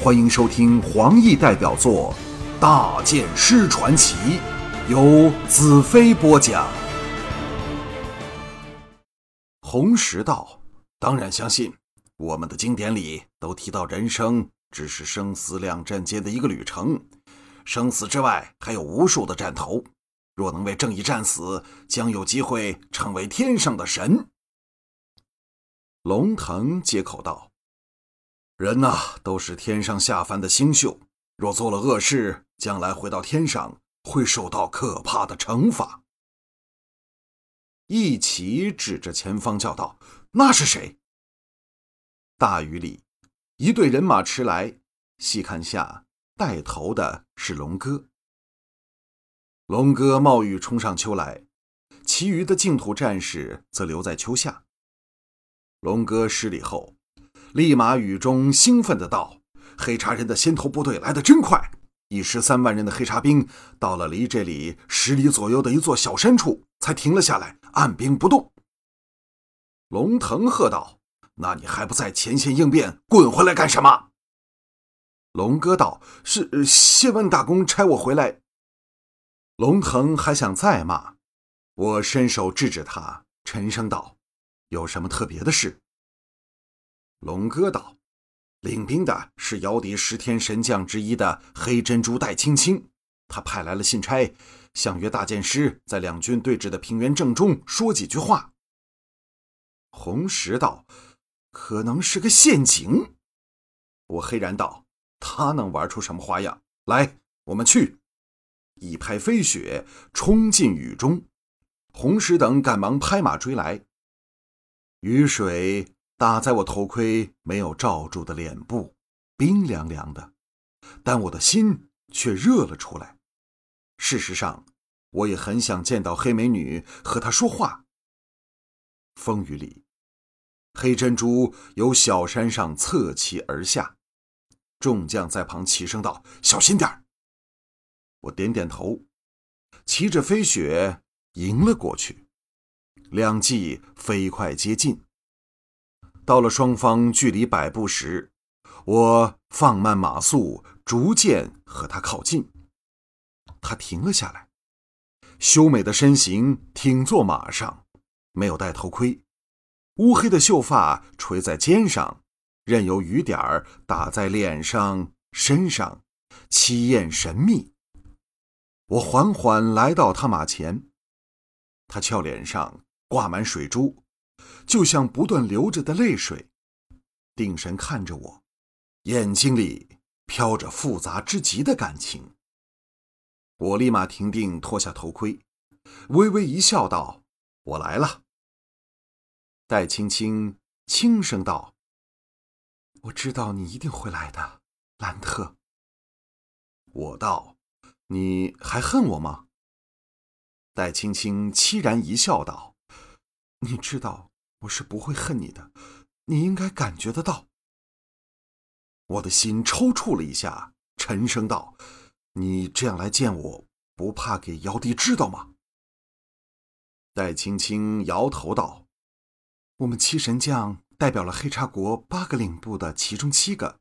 欢迎收听黄奕代表作《大剑师传奇》，由子飞播讲。红石道当然相信，我们的经典里都提到，人生只是生死两战间的一个旅程，生死之外还有无数的战头。若能为正义战死，将有机会成为天上的神。龙腾接口道：“人呐，都是天上下凡的星宿，若做了恶事，将来回到天上会受到可怕的惩罚。”一起指着前方叫道：“那是谁？”大雨里，一队人马驰来，细看下，带头的是龙哥。龙哥冒雨冲上丘来，其余的净土战士则留在丘下。龙哥施礼后，立马雨中兴奋的道：“黑茶人的先头部队来得真快，一十三万人的黑茶兵到了离这里十里左右的一座小山处，才停了下来，按兵不动。”龙腾喝道：“那你还不在前线应变，滚回来干什么？”龙哥道：“是谢万大公差我回来。”龙腾还想再骂，我伸手制止他，沉声道：“有什么特别的事？”龙哥道：“领兵的是姚笛十天神将之一的黑珍珠戴青青，他派来了信差，想约大剑师在两军对峙的平原正中说几句话。”红石道：“可能是个陷阱。”我黑然道：“他能玩出什么花样？来，我们去。”一拍飞雪，冲进雨中。红石等赶忙拍马追来。雨水打在我头盔没有罩住的脸部，冰凉凉的，但我的心却热了出来。事实上，我也很想见到黑美女，和她说话。风雨里，黑珍珠由小山上侧骑而下，众将在旁齐声道：“小心点儿。”我点点头，骑着飞雪迎了过去。两骑飞快接近，到了双方距离百步时，我放慢马速，逐渐和他靠近。他停了下来，修美的身形挺坐马上，没有戴头盔，乌黑的秀发垂在肩上，任由雨点儿打在脸上、身上，凄艳神秘。我缓缓来到他马前，他俏脸上挂满水珠，就像不断流着的泪水，定神看着我，眼睛里飘着复杂之极的感情。我立马停定，脱下头盔，微微一笑，道：“我来了。”戴青青轻声道：“我知道你一定会来的，兰特。”我道。你还恨我吗？戴青青凄然一笑，道：“你知道我是不会恨你的，你应该感觉得到。”我的心抽搐了一下，沉声道：“你这样来见我，不怕给姚笛知道吗？”戴青青摇头道：“我们七神将代表了黑茶国八个领部的其中七个，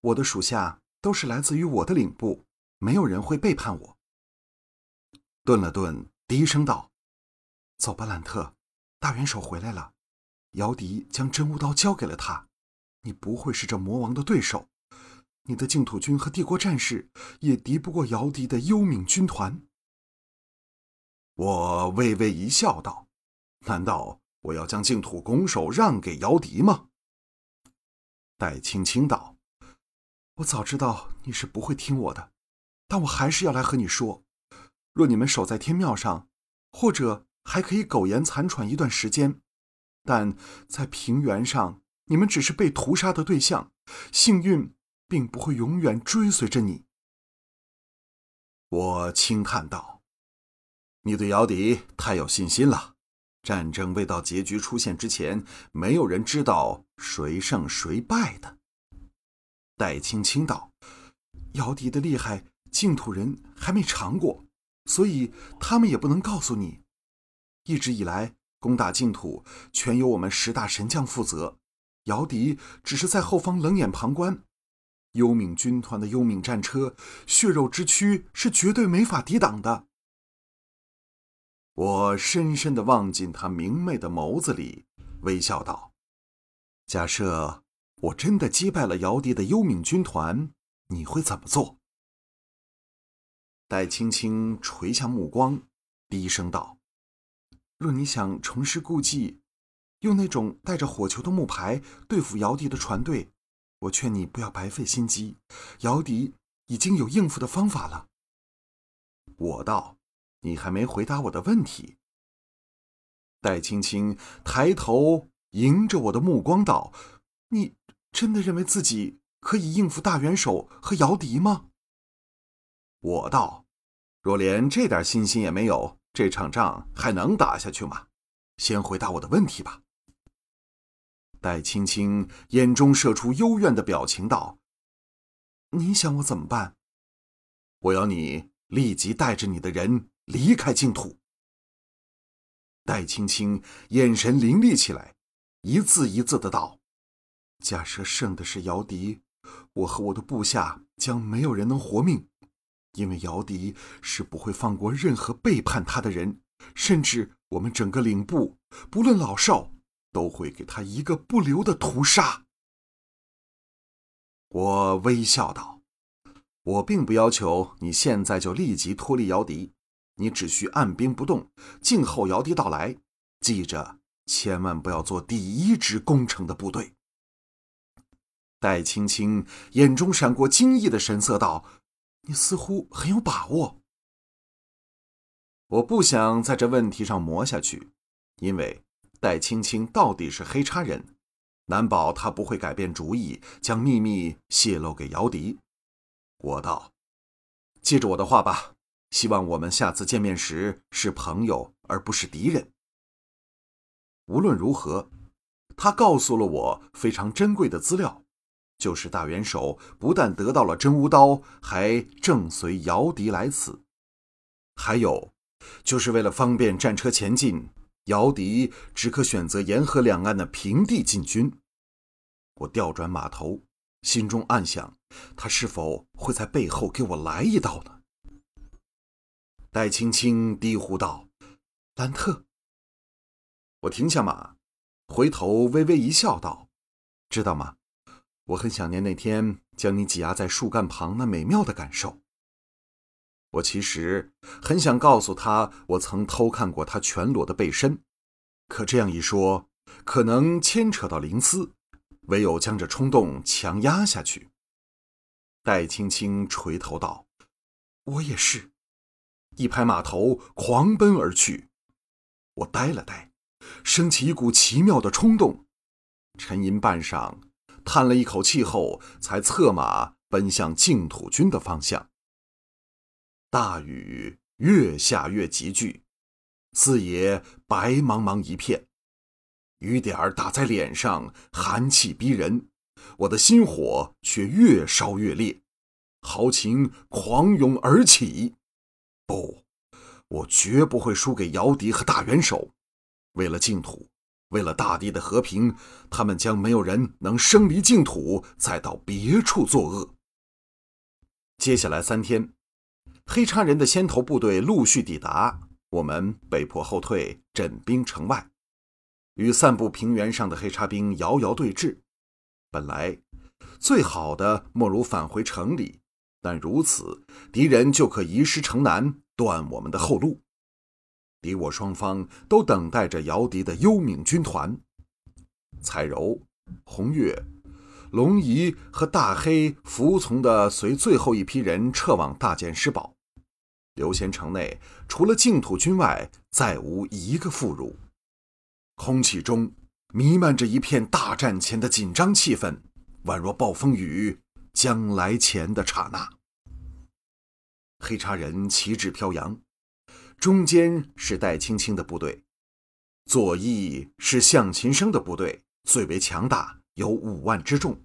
我的属下都是来自于我的领部。”没有人会背叛我。顿了顿，低声道：“走吧，兰特，大元首回来了。姚笛将真无刀交给了他，你不会是这魔王的对手。你的净土军和帝国战士也敌不过姚笛的幽冥军团。”我微微一笑，道：“难道我要将净土拱手让给姚笛吗？”戴青青道：“我早知道你是不会听我的。”但我还是要来和你说，若你们守在天庙上，或者还可以苟延残喘一段时间，但在平原上，你们只是被屠杀的对象，幸运并不会永远追随着你。我轻叹道：“你对姚笛太有信心了。战争未到结局出现之前，没有人知道谁胜谁败的。”戴青青道：“姚笛的厉害。”净土人还没尝过，所以他们也不能告诉你。一直以来，攻打净土全由我们十大神将负责，姚笛只是在后方冷眼旁观。幽冥军团的幽冥战车，血肉之躯是绝对没法抵挡的。我深深的望进他明媚的眸子里，微笑道：“假设我真的击败了姚笛的幽冥军团，你会怎么做？”戴青青垂下目光，低声道：“若你想重施故技，用那种带着火球的木牌对付姚笛的船队。”我劝你不要白费心机，姚笛已经有应付的方法了。我道：“你还没回答我的问题。”戴青青抬头迎着我的目光道：“你真的认为自己可以应付大元首和姚笛吗？”我道：“若连这点信心也没有，这场仗还能打下去吗？先回答我的问题吧。”戴青青眼中射出幽怨的表情，道：“你想我怎么办？我要你立即带着你的人离开净土。”戴青青眼神凌厉起来，一字一字的道：“假设胜的是姚笛，我和我的部下将没有人能活命，因为姚笛是不会放过任何背叛他的人，甚至我们整个领部，不论老少。”都会给他一个不留的屠杀。我微笑道：“我并不要求你现在就立即脱离姚笛，你只需按兵不动，静候姚笛到来。记着，千万不要做第一支攻城的部队。”戴青青眼中闪过惊异的神色，道：“你似乎很有把握。”我不想在这问题上磨下去，因为。戴青青到底是黑叉人，难保他不会改变主意，将秘密泄露给姚笛。我道：“记着我的话吧，希望我们下次见面时是朋友而不是敌人。”无论如何，他告诉了我非常珍贵的资料，就是大元首不但得到了真无刀，还正随姚笛来此，还有，就是为了方便战车前进。姚笛只可选择沿河两岸的平地进军。我调转马头，心中暗想：他是否会在背后给我来一刀呢？戴青青低呼道：“兰特！”我停下马，回头微微一笑，道：“知道吗？我很想念那天将你挤压在树干旁那美妙的感受。”我其实很想告诉他，我曾偷看过他全裸的背身，可这样一说，可能牵扯到灵思，唯有将这冲动强压下去。戴青青垂头道：“我也是。”一拍马头，狂奔而去。我呆了呆，升起一股奇妙的冲动，沉吟半晌，叹了一口气后，才策马奔向净土军的方向。大雨越下越急剧，四野白茫茫一片，雨点儿打在脸上，寒气逼人。我的心火却越烧越烈，豪情狂涌而起。不，我绝不会输给姚笛和大元首。为了净土，为了大地的和平，他们将没有人能生离净土，再到别处作恶。接下来三天。黑叉人的先头部队陆续抵达，我们被迫后退，镇兵城外，与散布平原上的黑叉兵遥遥对峙。本来最好的莫如返回城里，但如此敌人就可移师城南，断我们的后路。敌我双方都等待着姚笛的幽冥军团。彩柔、红月。龙仪和大黑服从的随最后一批人撤往大剑师堡，刘仙城内除了净土军外，再无一个妇孺。空气中弥漫着一片大战前的紧张气氛，宛若暴风雨将来前的刹那。黑叉人旗帜飘扬，中间是戴青青的部队，左翼是向琴生的部队，最为强大。有五万之众，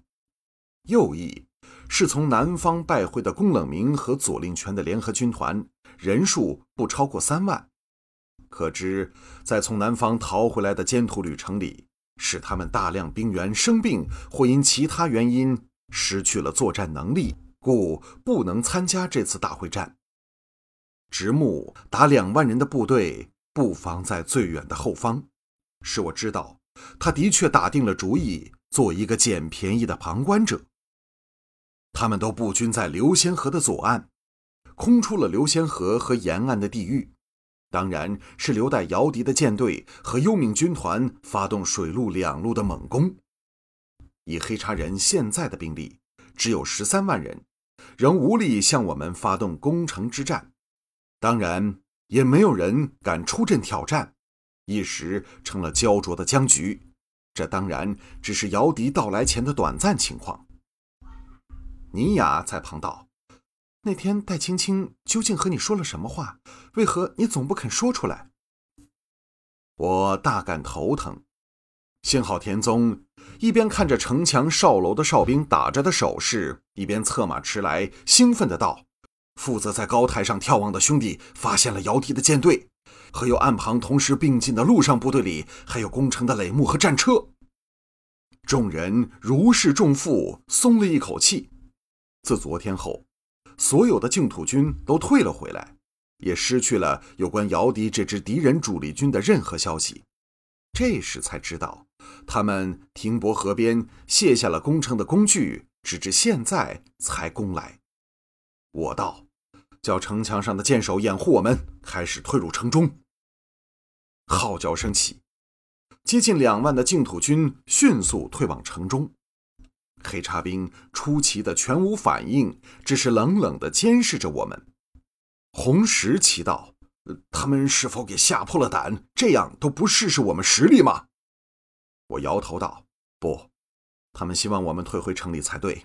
右翼是从南方败会的宫冷明和左令权的联合军团，人数不超过三万。可知，在从南方逃回来的艰途旅程里，使他们大量兵员生病或因其他原因失去了作战能力，故不能参加这次大会战。直木打两万人的部队布防在最远的后方，使我知道他的确打定了主意做一个捡便宜的旁观者。他们都布军在流仙河的左岸，空出了流仙河和沿岸的地域，当然是留待姚笛的舰队和幽冥军团发动水陆两路的猛攻。以黑茶人现在的兵力只有十三万人，仍无力向我们发动攻城之战。当然，也没有人敢出阵挑战，一时成了焦灼的僵局。这当然只是姚笛到来前的短暂情况。尼雅在旁道：“那天戴青青究竟和你说了什么话？为何你总不肯说出来？”我大感头疼。幸好田宗一边看着城墙哨楼的哨兵打着的手势，一边策马驰来，兴奋的道。负责在高台上眺望的兄弟发现了姚笛的舰队，和有岸旁同时并进的陆上部队里，还有攻城的垒木和战车。众人如释重负，松了一口气。自昨天后，所有的净土军都退了回来，也失去了有关姚笛这支敌人主力军的任何消息。这时才知道，他们停泊河边，卸下了攻城的工具，直至现在才攻来。我道。叫城墙上的箭手掩护我们，开始退入城中。号角声起，接近两万的净土军迅速退往城中。黑茶兵出奇的全无反应，只是冷冷的监视着我们。红石奇道：“他们是否给吓破了胆？这样都不试试我们实力吗？”我摇头道：“不，他们希望我们退回城里才对。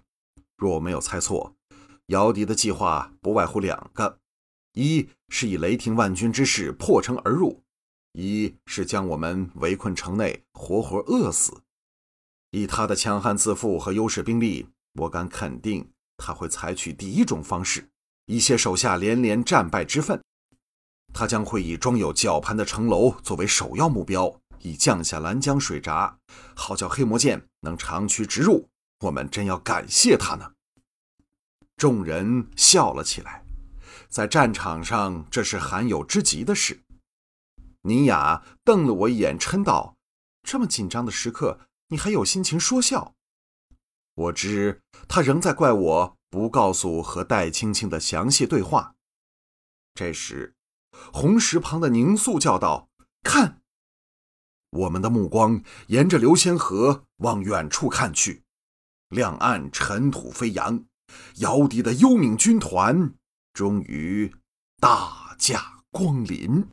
若我没有猜错。”姚笛的计划不外乎两个：一是以雷霆万钧之势破城而入；一是将我们围困城内，活活饿死。以他的强悍自负和优势兵力，我敢肯定他会采取第一种方式，一些手下连连战败之愤。他将会以装有绞盘的城楼作为首要目标，以降下拦江水闸，好叫黑魔剑能长驱直入。我们真要感谢他呢。众人笑了起来，在战场上这是罕有之极的事。尼雅瞪了我一眼，嗔道：“这么紧张的时刻，你还有心情说笑？”我知他仍在怪我不告诉和戴青青的详细对话。这时，红石旁的宁肃叫道：“看！”我们的目光沿着流仙河往远处看去，两岸尘土飞扬。姚笛的幽冥军团终于大驾光临。